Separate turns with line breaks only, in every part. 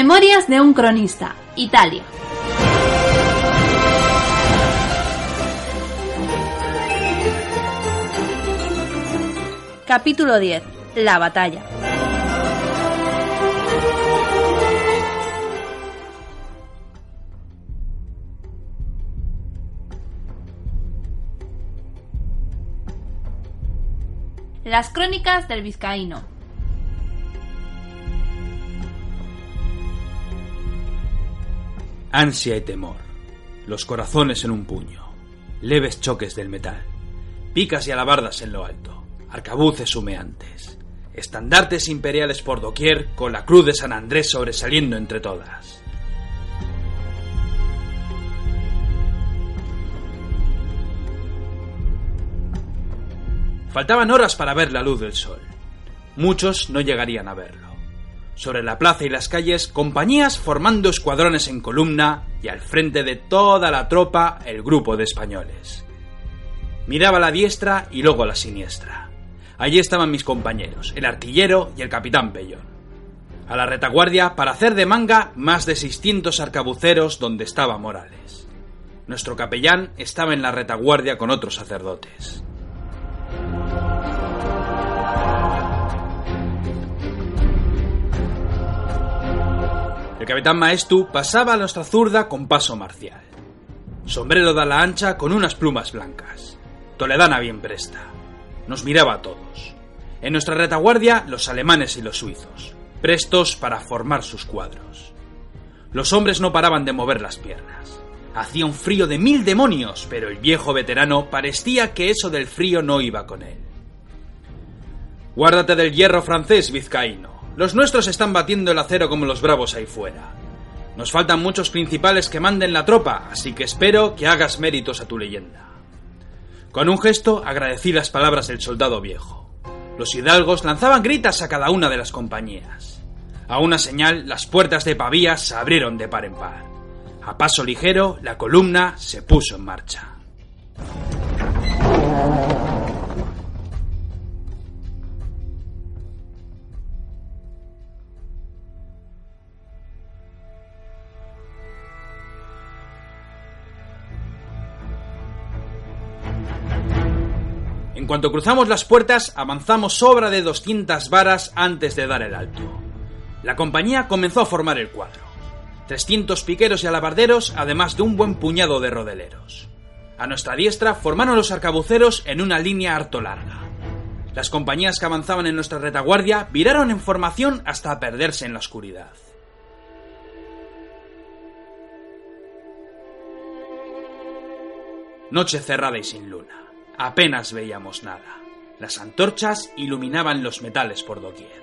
Memorias de un cronista, Italia. Capítulo 10. La batalla. Las crónicas del vizcaíno.
Ansia y temor. Los corazones en un puño. Leves choques del metal. Picas y alabardas en lo alto. Arcabuces humeantes. Estandartes imperiales por doquier con la cruz de San Andrés sobresaliendo entre todas. Faltaban horas para ver la luz del sol. Muchos no llegarían a verlo. Sobre la plaza y las calles, compañías formando escuadrones en columna y al frente de toda la tropa el grupo de españoles. Miraba a la diestra y luego a la siniestra. Allí estaban mis compañeros, el artillero y el capitán Pellón. A la retaguardia, para hacer de manga, más de 600 arcabuceros donde estaba Morales. Nuestro capellán estaba en la retaguardia con otros sacerdotes. Capitán Maestu pasaba a nuestra zurda con paso marcial. Sombrero de ala ancha con unas plumas blancas. Toledana bien presta. Nos miraba a todos. En nuestra retaguardia los alemanes y los suizos, prestos para formar sus cuadros. Los hombres no paraban de mover las piernas. Hacía un frío de mil demonios, pero el viejo veterano parecía que eso del frío no iba con él. Guárdate del hierro francés, vizcaíno. Los nuestros están batiendo el acero como los bravos ahí fuera. Nos faltan muchos principales que manden la tropa, así que espero que hagas méritos a tu leyenda. Con un gesto agradecí las palabras del soldado viejo. Los hidalgos lanzaban gritas a cada una de las compañías. A una señal, las puertas de Pavía se abrieron de par en par. A paso ligero, la columna se puso en marcha. Cuanto cruzamos las puertas, avanzamos sobra de 200 varas antes de dar el alto. La compañía comenzó a formar el cuadro. 300 piqueros y alabarderos, además de un buen puñado de rodeleros. A nuestra diestra formaron los arcabuceros en una línea harto larga. Las compañías que avanzaban en nuestra retaguardia viraron en formación hasta perderse en la oscuridad. Noche cerrada y sin luna. Apenas veíamos nada. Las antorchas iluminaban los metales por doquier.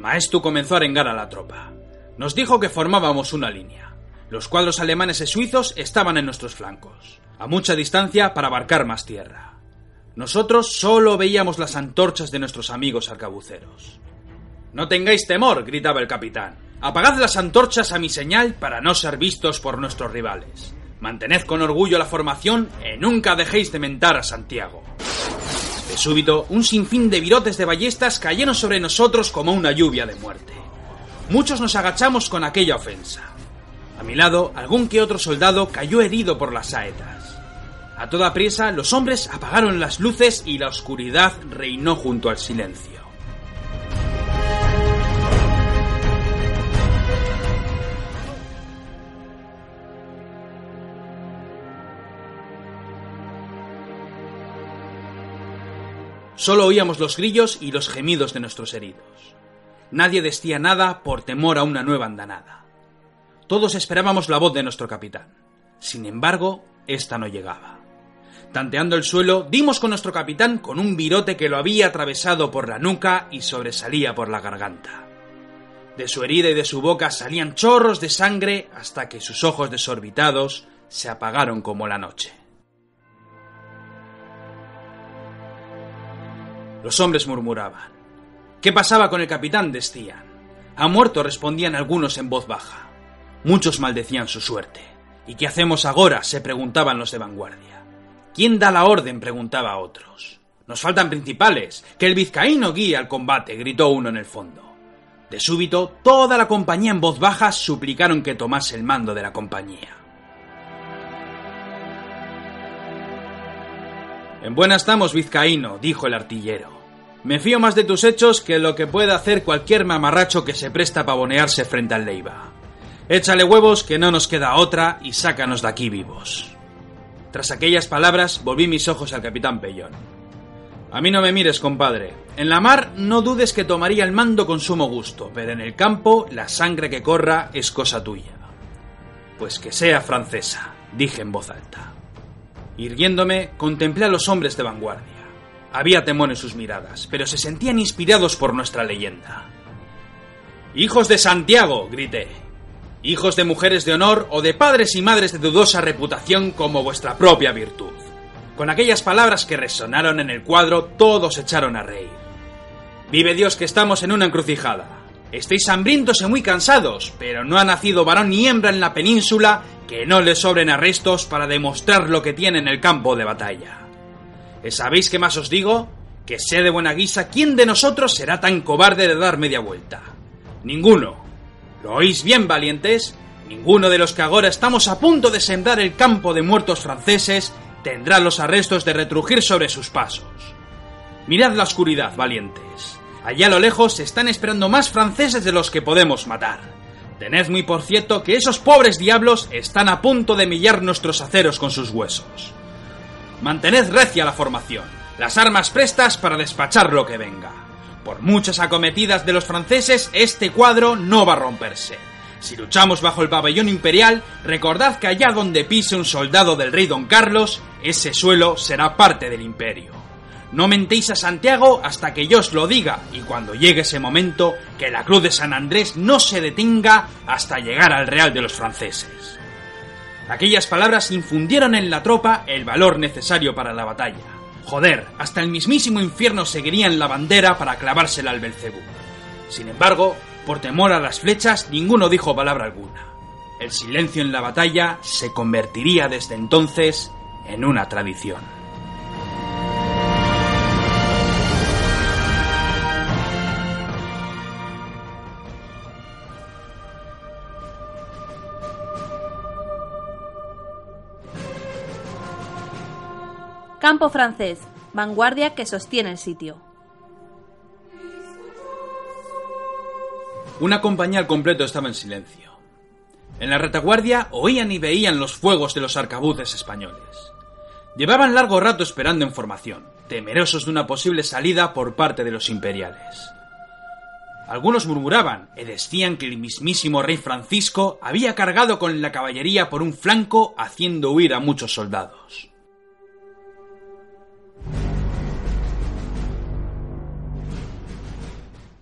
Maestu comenzó a arengar a la tropa. Nos dijo que formábamos una línea. Los cuadros alemanes y suizos estaban en nuestros flancos, a mucha distancia para abarcar más tierra. Nosotros solo veíamos las antorchas de nuestros amigos arcabuceros. No tengáis temor, gritaba el capitán. Apagad las antorchas a mi señal para no ser vistos por nuestros rivales. Mantened con orgullo la formación y nunca dejéis de mentar a Santiago. De súbito, un sinfín de virotes de ballestas cayeron sobre nosotros como una lluvia de muerte. Muchos nos agachamos con aquella ofensa. A mi lado, algún que otro soldado cayó herido por las saetas. A toda prisa, los hombres apagaron las luces y la oscuridad reinó junto al silencio. Solo oíamos los grillos y los gemidos de nuestros heridos. Nadie decía nada por temor a una nueva andanada. Todos esperábamos la voz de nuestro capitán. Sin embargo, esta no llegaba. Tanteando el suelo, dimos con nuestro capitán con un virote que lo había atravesado por la nuca y sobresalía por la garganta. De su herida y de su boca salían chorros de sangre hasta que sus ojos desorbitados se apagaron como la noche. Los hombres murmuraban. ¿Qué pasaba con el capitán? decían. Ha muerto, respondían algunos en voz baja. Muchos maldecían su suerte. ¿Y qué hacemos ahora? se preguntaban los de vanguardia. ¿Quién da la orden? preguntaba a otros. Nos faltan principales. Que el vizcaíno guíe al combate, gritó uno en el fondo. De súbito, toda la compañía en voz baja suplicaron que tomase el mando de la compañía. En buena estamos, vizcaíno, dijo el artillero. Me fío más de tus hechos que lo que pueda hacer cualquier mamarracho que se presta a pavonearse frente al Leiva. Échale huevos que no nos queda otra y sácanos de aquí vivos. Tras aquellas palabras volví mis ojos al capitán Pellón. A mí no me mires, compadre. En la mar no dudes que tomaría el mando con sumo gusto, pero en el campo la sangre que corra es cosa tuya. Pues que sea francesa, dije en voz alta. Irguiéndome, contemplé a los hombres de vanguardia. Había temor en sus miradas, pero se sentían inspirados por nuestra leyenda. Hijos de Santiago, grité. Hijos de mujeres de honor o de padres y madres de dudosa reputación como vuestra propia virtud. Con aquellas palabras que resonaron en el cuadro, todos echaron a reír. Vive Dios que estamos en una encrucijada. Estéis hambrientos y muy cansados, pero no ha nacido varón ni hembra en la península que no le sobren arrestos para demostrar lo que tiene en el campo de batalla. ¿Sabéis qué más os digo? Que sé de buena guisa quién de nosotros será tan cobarde de dar media vuelta. Ninguno. ¿Lo oís bien, valientes? Ninguno de los que ahora estamos a punto de sembrar el campo de muertos franceses tendrá los arrestos de retrujir sobre sus pasos. Mirad la oscuridad, valientes. Allá a lo lejos se están esperando más franceses de los que podemos matar. Tened muy por cierto que esos pobres diablos están a punto de millar nuestros aceros con sus huesos. Mantened recia la formación, las armas prestas para despachar lo que venga. Por muchas acometidas de los franceses, este cuadro no va a romperse. Si luchamos bajo el pabellón imperial, recordad que allá donde pise un soldado del rey don Carlos, ese suelo será parte del imperio. No mentéis a Santiago hasta que yo os lo diga, y cuando llegue ese momento, que la cruz de San Andrés no se detenga hasta llegar al real de los franceses. Aquellas palabras infundieron en la tropa el valor necesario para la batalla. Joder, hasta el mismísimo infierno seguiría en la bandera para clavársela al Belcebú. Sin embargo, por temor a las flechas, ninguno dijo palabra alguna. El silencio en la batalla se convertiría desde entonces en una tradición.
Campo francés, vanguardia que sostiene el sitio.
Una compañía al completo estaba en silencio. En la retaguardia oían y veían los fuegos de los arcabuces españoles. Llevaban largo rato esperando en formación, temerosos de una posible salida por parte de los imperiales. Algunos murmuraban y decían que el mismísimo rey Francisco había cargado con la caballería por un flanco haciendo huir a muchos soldados.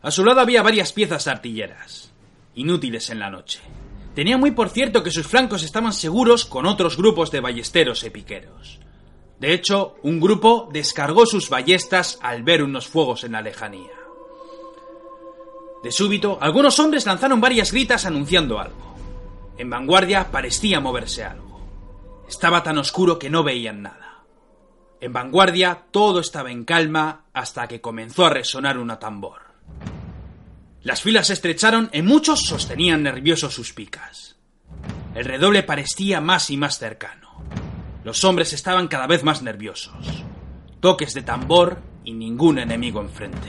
A su lado había varias piezas artilleras, inútiles en la noche. Tenía muy por cierto que sus flancos estaban seguros con otros grupos de ballesteros y piqueros. De hecho, un grupo descargó sus ballestas al ver unos fuegos en la lejanía. De súbito, algunos hombres lanzaron varias gritas anunciando algo. En vanguardia parecía moverse algo. Estaba tan oscuro que no veían nada. En vanguardia todo estaba en calma hasta que comenzó a resonar una tambor. Las filas se estrecharon y muchos sostenían nerviosos sus picas. El redoble parecía más y más cercano. Los hombres estaban cada vez más nerviosos. Toques de tambor y ningún enemigo enfrente.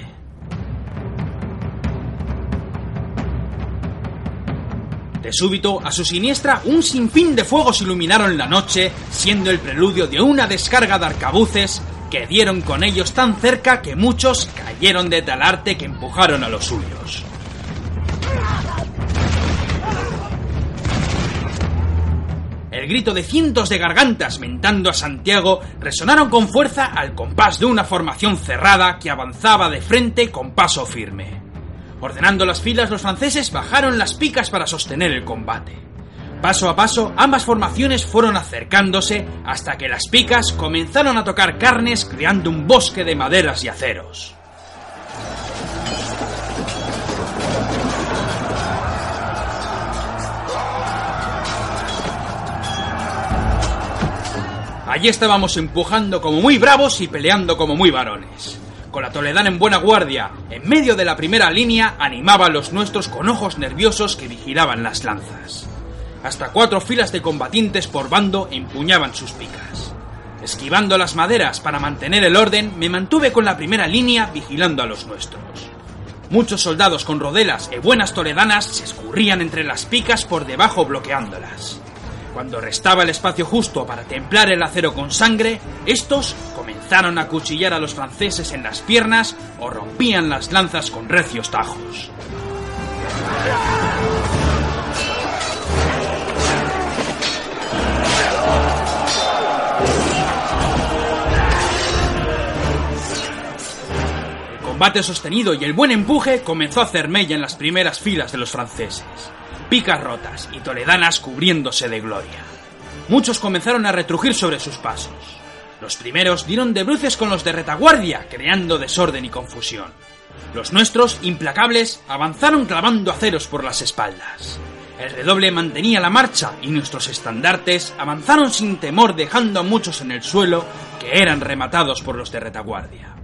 De súbito, a su siniestra, un sinfín de fuegos iluminaron la noche, siendo el preludio de una descarga de arcabuces que dieron con ellos tan cerca que muchos cayeron de tal arte que empujaron a los suyos. El grito de cientos de gargantas mentando a Santiago resonaron con fuerza al compás de una formación cerrada que avanzaba de frente con paso firme. Ordenando las filas, los franceses bajaron las picas para sostener el combate. Paso a paso, ambas formaciones fueron acercándose hasta que las picas comenzaron a tocar carnes creando un bosque de maderas y aceros. Allí estábamos empujando como muy bravos y peleando como muy varones. con la Toledana en buena guardia, en medio de la primera línea, animaba a los nuestros con ojos nerviosos que vigilaban las lanzas. Hasta cuatro filas de combatientes por bando empuñaban sus picas. Esquivando las maderas para mantener el orden, me mantuve con la primera línea vigilando a los nuestros. Muchos soldados con rodelas y buenas toledanas se escurrían entre las picas por debajo bloqueándolas. Cuando restaba el espacio justo para templar el acero con sangre, estos comenzaron a cuchillar a los franceses en las piernas o rompían las lanzas con recios tajos. Combate sostenido y el buen empuje comenzó a hacer mella en las primeras filas de los franceses picas rotas y toledanas cubriéndose de gloria. Muchos comenzaron a retrujir sobre sus pasos. Los primeros dieron de bruces con los de retaguardia, creando desorden y confusión. Los nuestros, implacables, avanzaron clavando aceros por las espaldas. El redoble mantenía la marcha y nuestros estandartes avanzaron sin temor dejando a muchos en el suelo que eran rematados por los de retaguardia.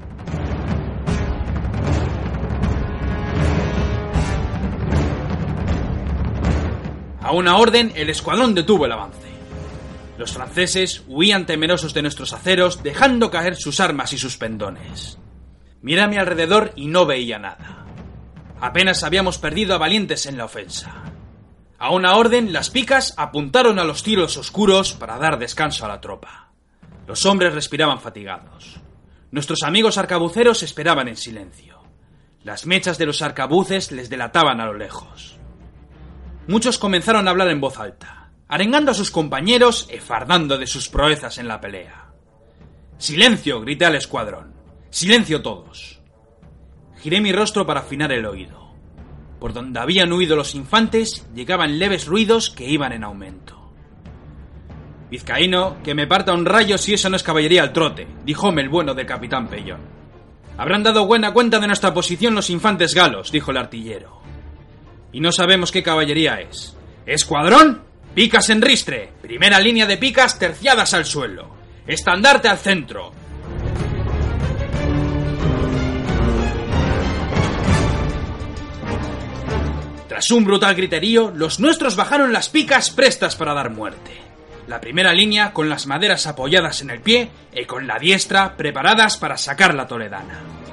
A una orden, el escuadrón detuvo el avance. Los franceses huían temerosos de nuestros aceros, dejando caer sus armas y sus pendones. Miré a mi alrededor y no veía nada. Apenas habíamos perdido a valientes en la ofensa. A una orden, las picas apuntaron a los tiros oscuros para dar descanso a la tropa. Los hombres respiraban fatigados. Nuestros amigos arcabuceros esperaban en silencio. Las mechas de los arcabuces les delataban a lo lejos. Muchos comenzaron a hablar en voz alta, arengando a sus compañeros y fardando de sus proezas en la pelea. Silencio, grité al escuadrón. Silencio todos. Giré mi rostro para afinar el oído. Por donde habían huido los infantes llegaban leves ruidos que iban en aumento. Vizcaíno, que me parta un rayo si eso no es caballería al trote, dijóme el bueno del capitán Pellón. Habrán dado buena cuenta de nuestra posición los infantes galos, dijo el artillero y no sabemos qué caballería es. Escuadrón, picas en ristre, primera línea de picas terciadas al suelo, estandarte al centro. Tras un brutal griterío, los nuestros bajaron las picas prestas para dar muerte. La primera línea con las maderas apoyadas en el pie y con la diestra preparadas para sacar la toledana.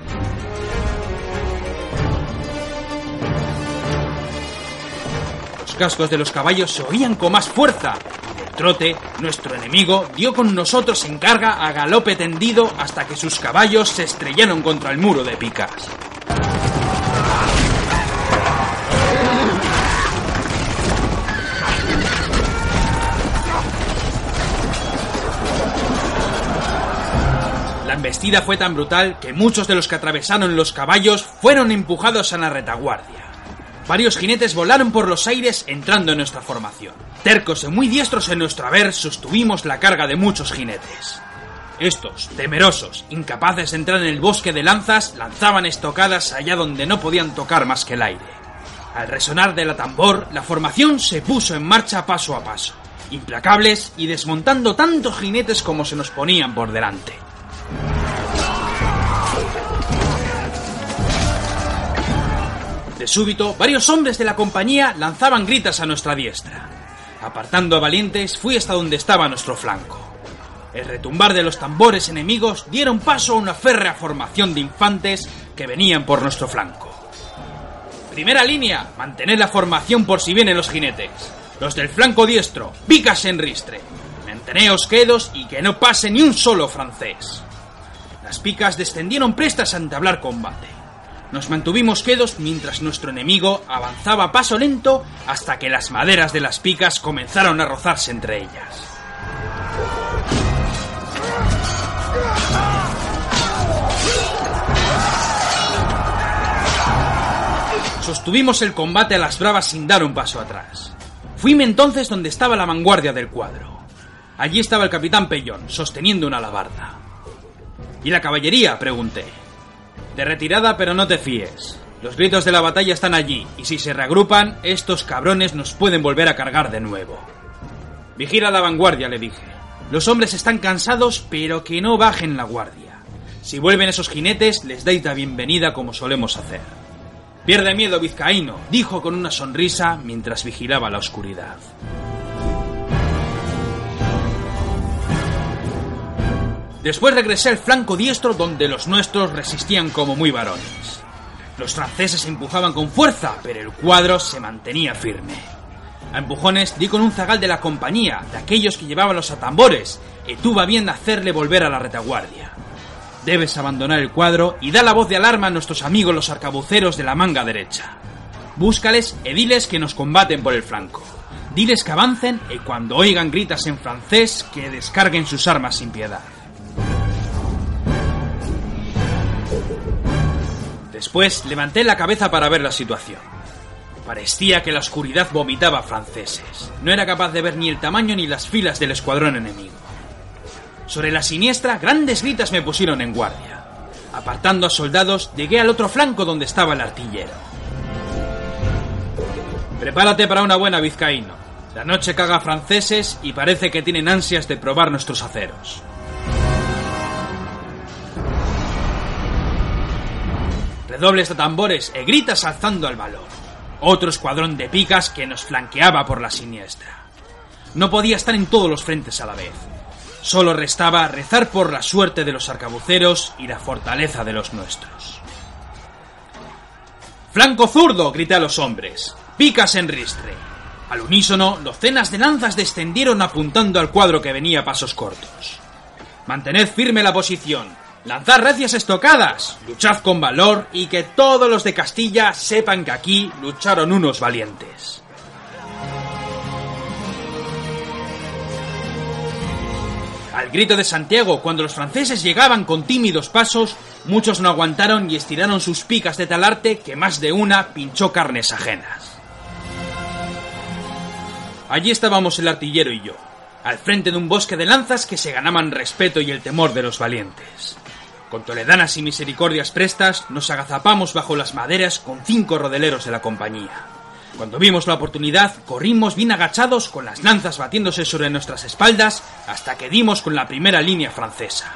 Los cascos de los caballos se oían con más fuerza. Y el trote, nuestro enemigo, dio con nosotros en carga a galope tendido hasta que sus caballos se estrellaron contra el muro de picas. La embestida fue tan brutal que muchos de los que atravesaron los caballos fueron empujados a la retaguardia. Varios jinetes volaron por los aires entrando en nuestra formación. Tercos y muy diestros en nuestro haber, sostuvimos la carga de muchos jinetes. Estos, temerosos, incapaces de entrar en el bosque de lanzas, lanzaban estocadas allá donde no podían tocar más que el aire. Al resonar de la tambor, la formación se puso en marcha paso a paso, implacables y desmontando tantos jinetes como se nos ponían por delante. De súbito, varios hombres de la compañía lanzaban gritas a nuestra diestra. Apartando a valientes, fui hasta donde estaba nuestro flanco. El retumbar de los tambores enemigos dieron paso a una férrea formación de infantes que venían por nuestro flanco. Primera línea, mantener la formación por si vienen los jinetes. Los del flanco diestro, picas en ristre. Manteneos quedos y que no pase ni un solo francés. Las picas descendieron prestas a entablar combate. Nos mantuvimos quedos mientras nuestro enemigo avanzaba a paso lento hasta que las maderas de las picas comenzaron a rozarse entre ellas. Sostuvimos el combate a las bravas sin dar un paso atrás. Fuime entonces donde estaba la vanguardia del cuadro. Allí estaba el capitán Pellón, sosteniendo una alabarda. ¿Y la caballería? pregunté. De retirada, pero no te fíes. Los gritos de la batalla están allí, y si se reagrupan, estos cabrones nos pueden volver a cargar de nuevo. Vigila la vanguardia, le dije. Los hombres están cansados, pero que no bajen la guardia. Si vuelven esos jinetes, les dais la bienvenida como solemos hacer. Pierde miedo, vizcaíno, dijo con una sonrisa mientras vigilaba la oscuridad. Después regresé al flanco diestro donde los nuestros resistían como muy varones. Los franceses empujaban con fuerza, pero el cuadro se mantenía firme. A empujones di con un zagal de la compañía, de aquellos que llevaban los atambores, y tuvo bien hacerle volver a la retaguardia. Debes abandonar el cuadro y da la voz de alarma a nuestros amigos los arcabuceros de la manga derecha. Búscales e diles que nos combaten por el flanco. Diles que avancen y cuando oigan gritas en francés que descarguen sus armas sin piedad. Después levanté la cabeza para ver la situación. Parecía que la oscuridad vomitaba franceses. No era capaz de ver ni el tamaño ni las filas del escuadrón enemigo. Sobre la siniestra, grandes gritas me pusieron en guardia. Apartando a soldados, llegué al otro flanco donde estaba el artillero. Prepárate para una buena vizcaíno. La noche caga franceses y parece que tienen ansias de probar nuestros aceros. Redobles de tambores e gritas alzando al valor. Otro escuadrón de picas que nos flanqueaba por la siniestra. No podía estar en todos los frentes a la vez. Solo restaba rezar por la suerte de los arcabuceros y la fortaleza de los nuestros. ¡Flanco zurdo! grité a los hombres. ¡Picas en ristre! Al unísono, docenas de lanzas descendieron apuntando al cuadro que venía a pasos cortos. Mantened firme la posición. Lanzad recias estocadas. Luchad con valor y que todos los de Castilla sepan que aquí lucharon unos valientes. Al grito de Santiago, cuando los franceses llegaban con tímidos pasos, muchos no aguantaron y estiraron sus picas de tal arte que más de una pinchó carnes ajenas. Allí estábamos el artillero y yo, al frente de un bosque de lanzas que se ganaban respeto y el temor de los valientes. Con toledanas y misericordias prestas, nos agazapamos bajo las maderas con cinco rodeleros de la compañía. Cuando vimos la oportunidad, corrimos bien agachados con las lanzas batiéndose sobre nuestras espaldas hasta que dimos con la primera línea francesa.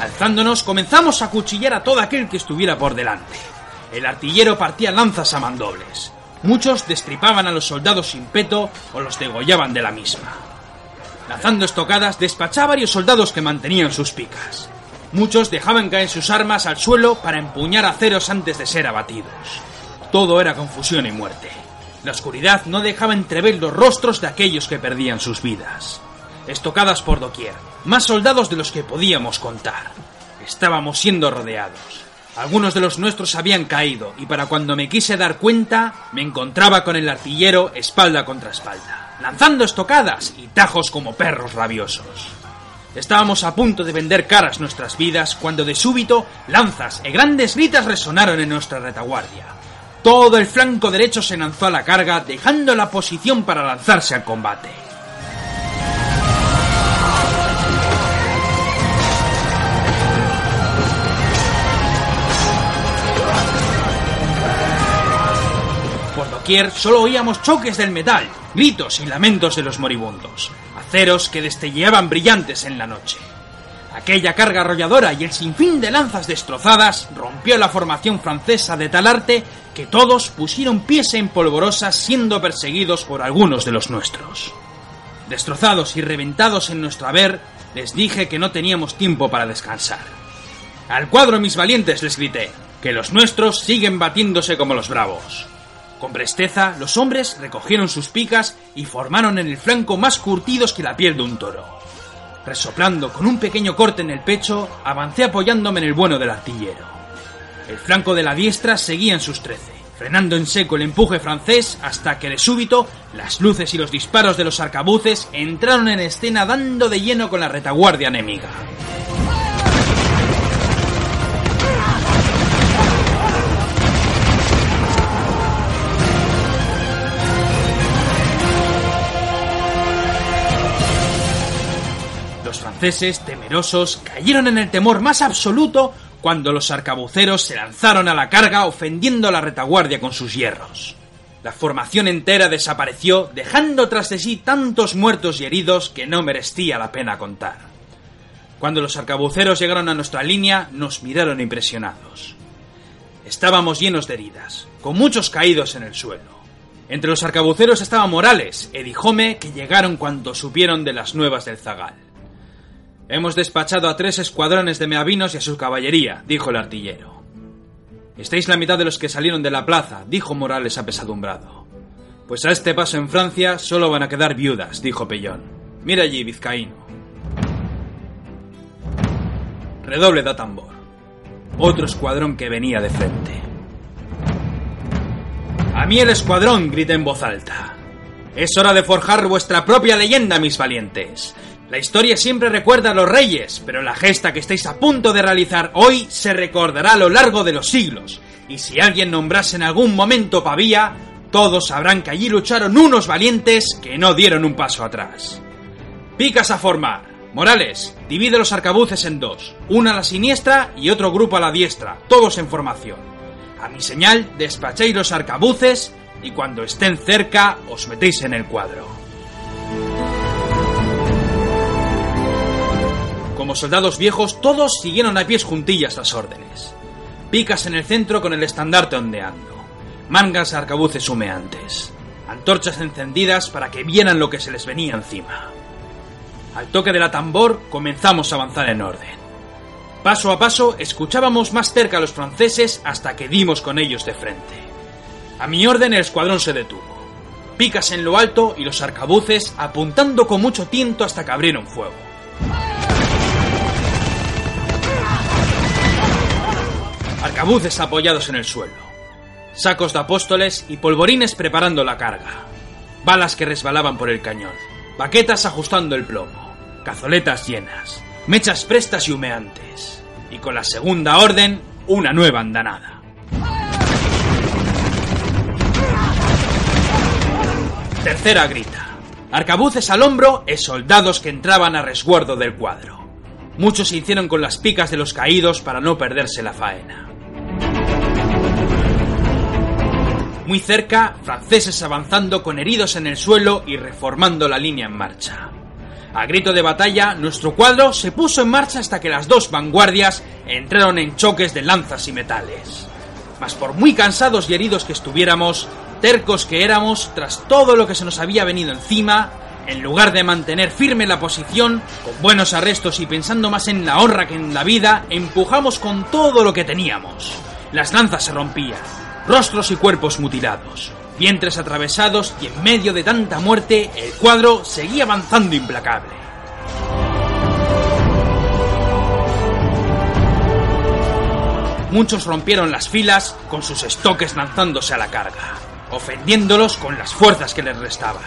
Alzándonos, comenzamos a cuchillar a todo aquel que estuviera por delante. El artillero partía lanzas a mandobles. Muchos destripaban a los soldados sin peto o los degollaban de la misma. Lanzando estocadas, despachaba varios soldados que mantenían sus picas. Muchos dejaban caer sus armas al suelo para empuñar aceros antes de ser abatidos. Todo era confusión y muerte. La oscuridad no dejaba entrever los rostros de aquellos que perdían sus vidas. Estocadas por doquier, más soldados de los que podíamos contar. Estábamos siendo rodeados. Algunos de los nuestros habían caído y para cuando me quise dar cuenta me encontraba con el artillero espalda contra espalda lanzando estocadas y tajos como perros rabiosos. Estábamos a punto de vender caras nuestras vidas cuando de súbito lanzas y grandes gritas resonaron en nuestra retaguardia. Todo el flanco derecho se lanzó a la carga, dejando la posición para lanzarse al combate. Solo oíamos choques del metal, gritos y lamentos de los moribundos, aceros que destelleaban brillantes en la noche. Aquella carga arrolladora y el sinfín de lanzas destrozadas rompió la formación francesa de tal arte que todos pusieron pies en polvorosas siendo perseguidos por algunos de los nuestros. Destrozados y reventados en nuestro haber, les dije que no teníamos tiempo para descansar. Al cuadro, mis valientes, les grité, que los nuestros siguen batiéndose como los bravos. Con presteza, los hombres recogieron sus picas y formaron en el flanco más curtidos que la piel de un toro. Resoplando con un pequeño corte en el pecho, avancé apoyándome en el bueno del artillero. El flanco de la diestra seguía en sus trece, frenando en seco el empuje francés hasta que de súbito las luces y los disparos de los arcabuces entraron en escena dando de lleno con la retaguardia enemiga. Franceses, temerosos, cayeron en el temor más absoluto cuando los arcabuceros se lanzaron a la carga ofendiendo a la retaguardia con sus hierros. La formación entera desapareció, dejando tras de sí tantos muertos y heridos que no merecía la pena contar. Cuando los arcabuceros llegaron a nuestra línea, nos miraron impresionados. Estábamos llenos de heridas, con muchos caídos en el suelo. Entre los arcabuceros estaba Morales e Dijome, que llegaron cuando supieron de las nuevas del Zagal. Hemos despachado a tres escuadrones de meavinos y a su caballería, dijo el artillero. Estáis la mitad de los que salieron de la plaza, dijo Morales apesadumbrado. Pues a este paso en Francia solo van a quedar viudas, dijo Pellón. Mira allí, vizcaíno. Redoble da tambor. Otro escuadrón que venía de frente. A mí el escuadrón, grité en voz alta. Es hora de forjar vuestra propia leyenda, mis valientes. La historia siempre recuerda a los reyes, pero la gesta que estáis a punto de realizar hoy se recordará a lo largo de los siglos. Y si alguien nombrase en algún momento Pavía, todos sabrán que allí lucharon unos valientes que no dieron un paso atrás. Picas a formar. Morales, divide los arcabuces en dos, una a la siniestra y otro grupo a la diestra, todos en formación. A mi señal, despachéis los arcabuces y cuando estén cerca os metéis en el cuadro. Como soldados viejos, todos siguieron a pies juntillas las órdenes. Picas en el centro con el estandarte ondeando. Mangas arcabuces humeantes. Antorchas encendidas para que vieran lo que se les venía encima. Al toque de la tambor comenzamos a avanzar en orden. Paso a paso escuchábamos más cerca a los franceses hasta que dimos con ellos de frente. A mi orden el escuadrón se detuvo. Picas en lo alto y los arcabuces apuntando con mucho tiento hasta que abrieron fuego. Arcabuces apoyados en el suelo. Sacos de apóstoles y polvorines preparando la carga. Balas que resbalaban por el cañón. Baquetas ajustando el plomo. Cazoletas llenas. Mechas prestas y humeantes. Y con la segunda orden, una nueva andanada. Tercera grita. Arcabuces al hombro e soldados que entraban a resguardo del cuadro. Muchos se hicieron con las picas de los caídos para no perderse la faena. Muy cerca, franceses avanzando con heridos en el suelo y reformando la línea en marcha. A grito de batalla, nuestro cuadro se puso en marcha hasta que las dos vanguardias entraron en choques de lanzas y metales. Mas por muy cansados y heridos que estuviéramos, tercos que éramos, tras todo lo que se nos había venido encima, en lugar de mantener firme la posición, con buenos arrestos y pensando más en la honra que en la vida, empujamos con todo lo que teníamos. Las lanzas se rompían, rostros y cuerpos mutilados, vientres atravesados y en medio de tanta muerte, el cuadro seguía avanzando implacable. Muchos rompieron las filas con sus estoques lanzándose a la carga, ofendiéndolos con las fuerzas que les restaban.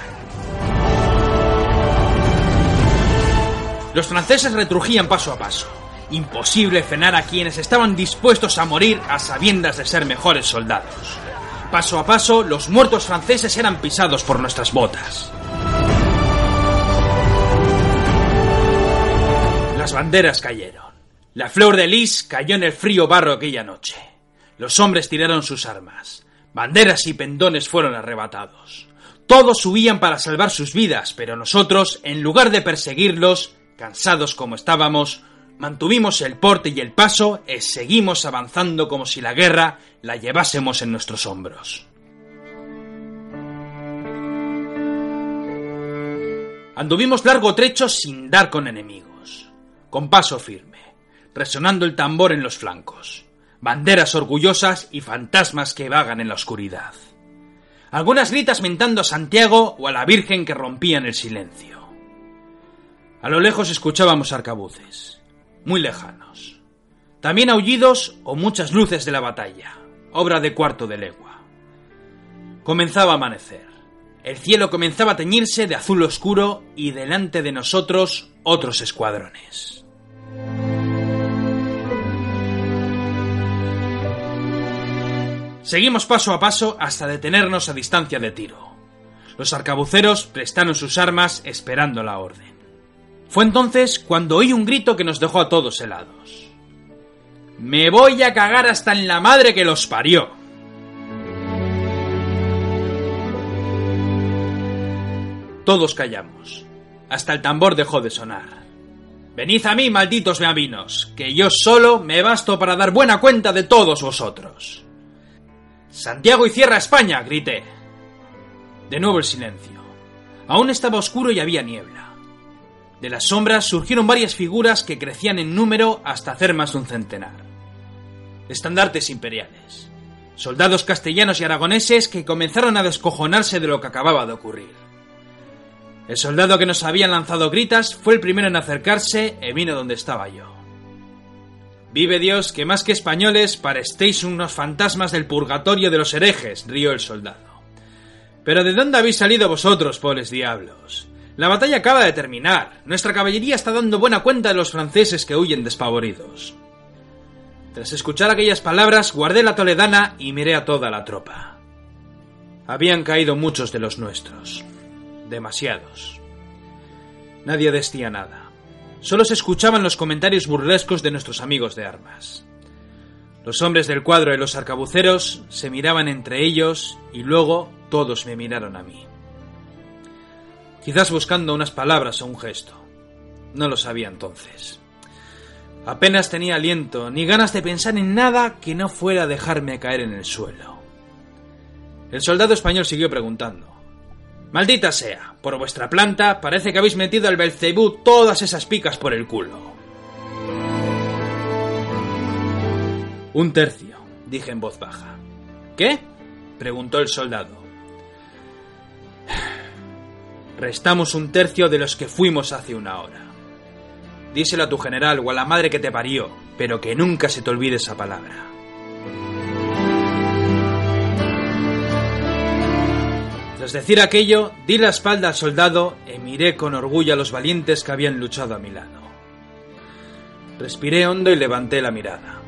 Los franceses retrujían paso a paso. Imposible frenar a quienes estaban dispuestos a morir a sabiendas de ser mejores soldados. Paso a paso, los muertos franceses eran pisados por nuestras botas. Las banderas cayeron. La flor de lis cayó en el frío barro aquella noche. Los hombres tiraron sus armas. Banderas y pendones fueron arrebatados. Todos huían para salvar sus vidas, pero nosotros, en lugar de perseguirlos, cansados como estábamos, mantuvimos el porte y el paso y seguimos avanzando como si la guerra la llevásemos en nuestros hombros. Anduvimos largo trecho sin dar con enemigos, con paso firme, resonando el tambor en los flancos, banderas orgullosas y fantasmas que vagan en la oscuridad. Algunas gritas mentando a Santiago o a la Virgen que rompían el silencio. A lo lejos escuchábamos arcabuces, muy lejanos. También aullidos o muchas luces de la batalla, obra de cuarto de legua. Comenzaba a amanecer. El cielo comenzaba a teñirse de azul oscuro y delante de nosotros otros escuadrones. Seguimos paso a paso hasta detenernos a distancia de tiro. Los arcabuceros prestaron sus armas esperando la orden. Fue entonces cuando oí un grito que nos dejó a todos helados. Me voy a cagar hasta en la madre que los parió. Todos callamos. Hasta el tambor dejó de sonar. Venid a mí, malditos beavinos, que yo solo me basto para dar buena cuenta de todos vosotros. Santiago y cierra España, grité. De nuevo el silencio. Aún estaba oscuro y había niebla. De las sombras surgieron varias figuras que crecían en número hasta hacer más de un centenar. Estandartes imperiales. Soldados castellanos y aragoneses que comenzaron a descojonarse de lo que acababa de ocurrir. El soldado que nos había lanzado gritas fue el primero en acercarse e vino donde estaba yo. Vive Dios que más que españoles parestéis unos fantasmas del purgatorio de los herejes, rió el soldado. Pero ¿de dónde habéis salido vosotros, pobres diablos? La batalla acaba de terminar. Nuestra caballería está dando buena cuenta de los franceses que huyen despavoridos. Tras escuchar aquellas palabras, guardé la toledana y miré a toda la tropa. Habían caído muchos de los nuestros. Demasiados. Nadie decía nada. Solo se escuchaban los comentarios burlescos de nuestros amigos de armas. Los hombres del cuadro y los arcabuceros se miraban entre ellos y luego todos me miraron a mí. Quizás buscando unas palabras o un gesto. No lo sabía entonces. Apenas tenía aliento ni ganas de pensar en nada que no fuera dejarme caer en el suelo. El soldado español siguió preguntando. Maldita sea, por vuestra planta parece que habéis metido al Belcebú todas esas picas por el culo. Un tercio, dije en voz baja. ¿Qué? preguntó el soldado. Restamos un tercio de los que fuimos hace una hora. Díselo a tu general o a la madre que te parió, pero que nunca se te olvide esa palabra. Tras decir aquello, di la espalda al soldado y miré con orgullo a los valientes que habían luchado a mi lado. Respiré hondo y levanté la mirada.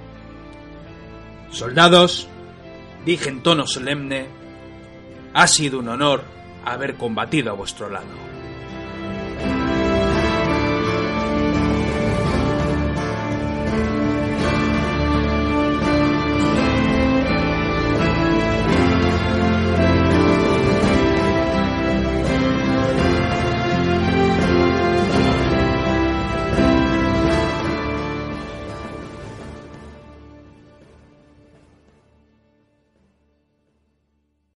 Soldados, dije en tono solemne, ha sido un honor haber combatido a vuestro lado.